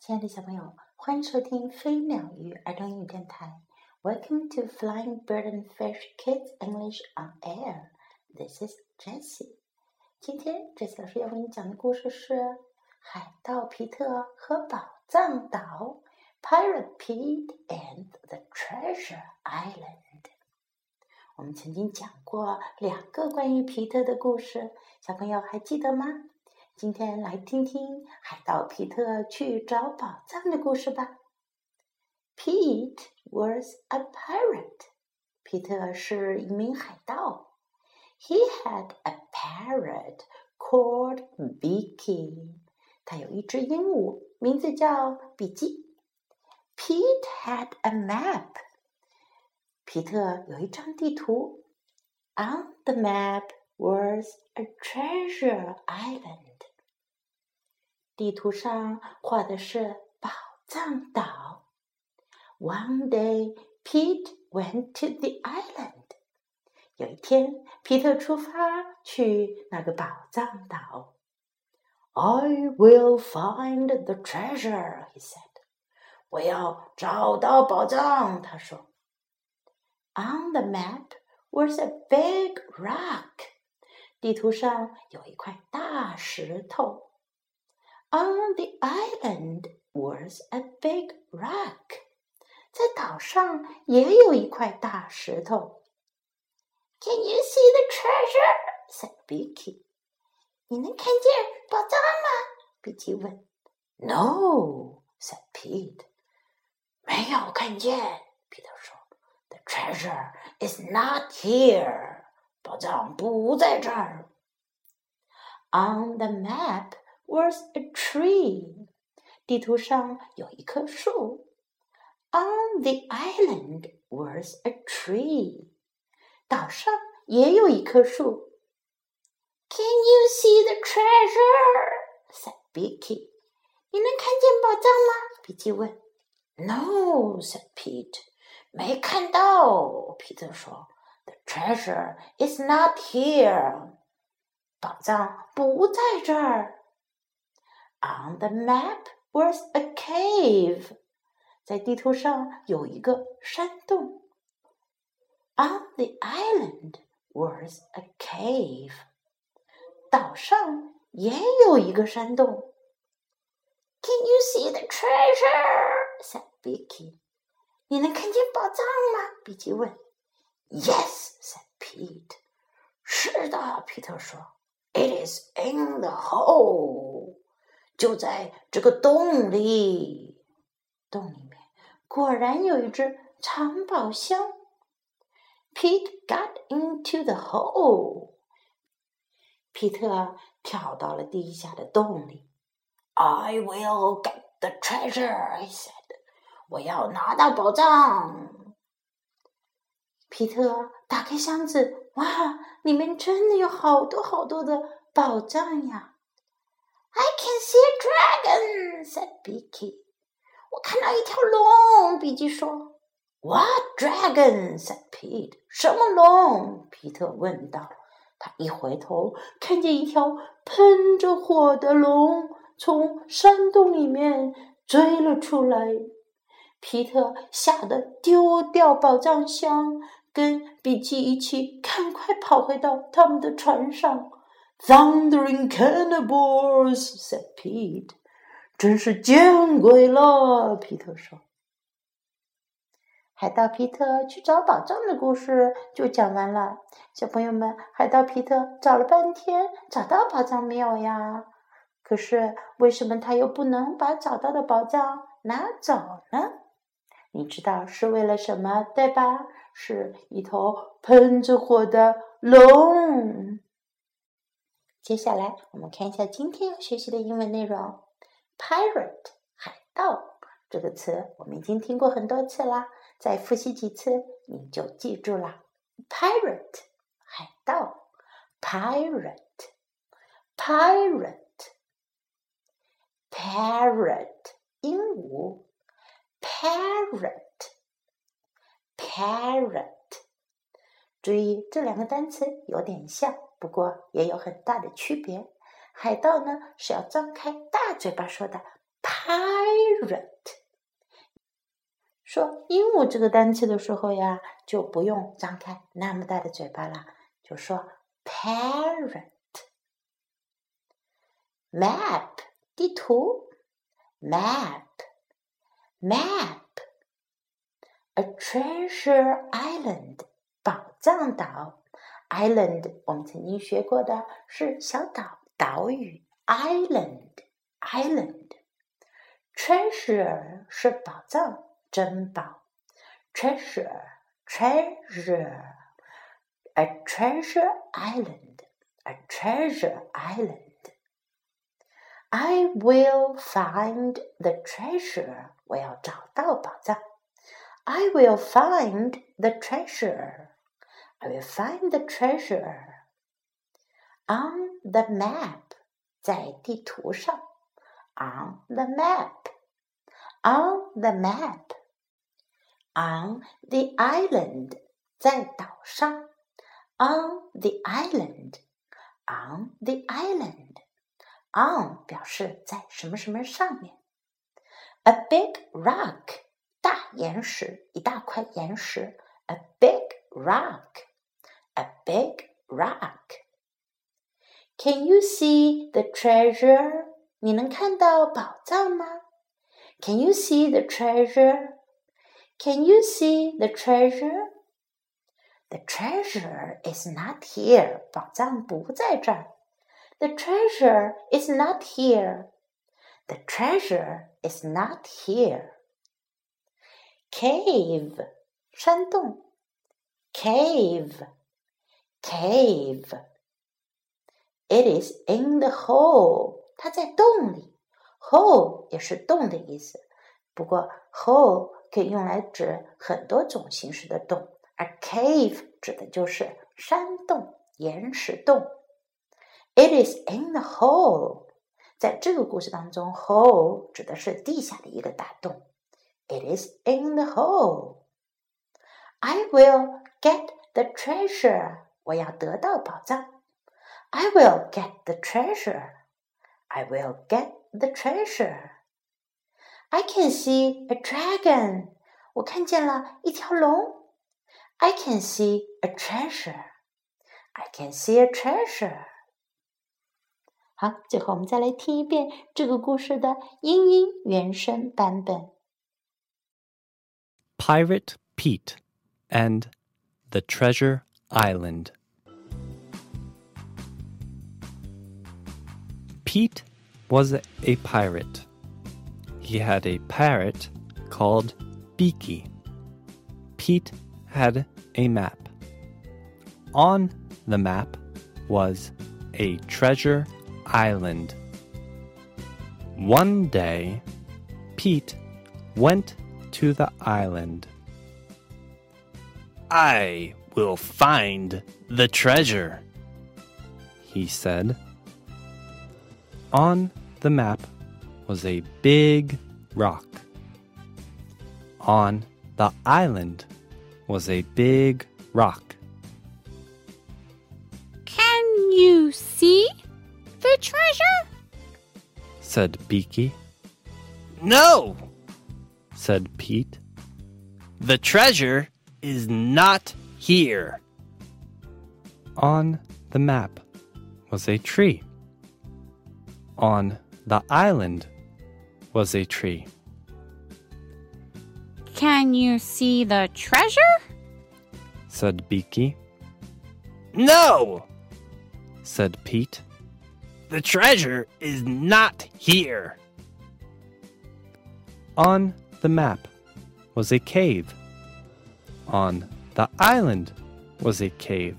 亲爱的小朋友，欢迎收听飞鸟鱼儿童英语电台。Welcome to Flying Bird and Fish Kids English on Air. This is Jessie. 今天，Jessie 老师要为你讲的故事是《海盗皮特和宝藏岛》（Pirate Pete and the Treasure Island）。我们曾经讲过两个关于皮特的故事，小朋友还记得吗？今天来听听海盗皮特去找宝藏的故事吧。Pete was a pirate. 皮特是一名海盗。He had a parrot called Beaky. had a map. 皮特有一张地图。On the map was a treasure island. 地图上画的是宝藏岛。One day, Pete went to the island. 有一天，皮特出发去那个宝藏岛。I will find the treasure, he said. 我要找到宝藏，他说。On the map was a big rock. 地图上有一块大石头。 On the island was a big rock. 在岛上也有一块大石头。Can you see the treasure? said Vicky. 你能看见宝藏吗？比奇问。No, said Pete. 没有看见，皮特说。The treasure is not here. 宝藏不在这儿。On the map was a tree. 地图上有一棵树。On the island was a tree. 岛上也有一棵树。Can you see the treasure? said Beaky. 你能看见宝藏吗？皮奇问。No, said Pete. 没看到，皮特说。The treasure is not here. 宝藏不在这儿。On the map was a cave. 在地图上有一个山洞。On the island was a cave. 岛上也有一个山洞。Can you see the treasure? said Vicky. 你能看见宝藏吗？比奇问。Yes, said Pete. 是的，皮特说。It is in the hole. 就在这个洞里，洞里面果然有一只藏宝箱。Pete got into the hole。皮特跳到了地下的洞里。I will get the treasure, he said。我要拿到宝藏。皮特打开箱子，哇，里面真的有好多好多的宝藏呀！I can see a dragon," said Beaky. 我看到一条龙，比基说。What dragon? said Pete. 什么龙？皮特问道。他一回头，看见一条喷着火的龙从山洞里面追了出来。皮特吓得丢掉宝藏箱，跟比基一起赶快跑回到他们的船上。Thundering cannibals," said Pete. 真是见鬼了，皮特说。海盗皮特去找宝藏的故事就讲完了。小朋友们，海盗皮特找了半天，找到宝藏没有呀？可是为什么他又不能把找到的宝藏拿走呢？你知道是为了什么，对吧？是一头喷着火的龙。接下来，我们看一下今天要学习的英文内容。Pirate，海盗这个词我们已经听过很多次啦，再复习几次你就记住了。Pirate，海盗。Pirate，pirate，parrot，鹦鹉。Parrot，parrot。注意这两个单词有点像，不过也有很大的区别。海盗呢是要张开大嘴巴说的 “pirate”，。说鹦鹉这个单词的时候呀，就不用张开那么大的嘴巴了，就说 parrot。map 地图，map map。a treasure island 宝藏岛 ，island 我们曾经学过的是小岛岛屿，island island。treasure 是宝藏。珍宝，treasure treasure a treasure island a treasure island. I will find the treasure. 我要找到宝藏。I will find the treasure. I will find the treasure on the map. 在地图上，on the map. On the map on the island，在岛上。On the island，on the island，on 表示在什么什么上面。A big rock，大岩石，一大块岩石。A big rock，a big rock。Can you see the treasure？你能看到宝藏吗？Can you see the treasure？can you see the treasure? The treasure is not here. 宝藏不在这儿。The treasure is not here. The treasure is not here. Cave 山洞，cave cave. It is in the hole. 它在洞里。hole 也是洞的意思，不过 hole 可以用来指很多种形式的洞，而 cave 指的就是山洞、岩石洞。It is in the hole。在这个故事当中，hole 指的是地下的一个大洞。It is in the hole。I will get the treasure。 我要得到宝藏。I will get the treasure。I will get the treasure。I can see a dragon. 我看见了一条龙。I can see a treasure. I can see a treasure. 好，最后我们再来听一遍这个故事的英音原声版本。Pirate Pete and the Treasure Island. Pete was a pirate he had a parrot called Beaky. Pete had a map. On the map was a treasure island. One day, Pete went to the island. I will find the treasure, he said. On the map was a big rock. On the island was a big rock. Can you see the treasure? said Beaky. No, said Pete. The treasure is not here. On the map was a tree. On the island was a tree. Can you see the treasure? said Beaky. No, said Pete. The treasure is not here. On the map was a cave. On the island was a cave.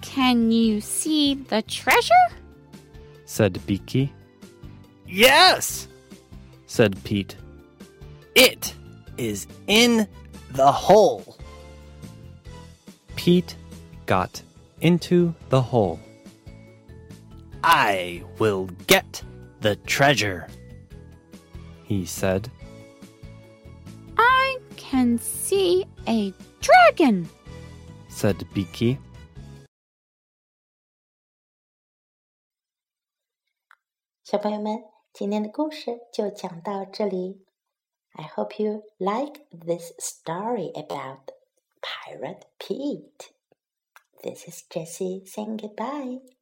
Can you see the treasure? said Beaky. Yes, said Pete. It is in the hole. Pete got into the hole. I will get the treasure, he said can see a dragon, said Beaky. I hope you like this story about Pirate Pete. This is Jessie saying goodbye.